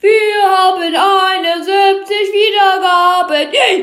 Wir haben 71 Wiedergaben. Yay!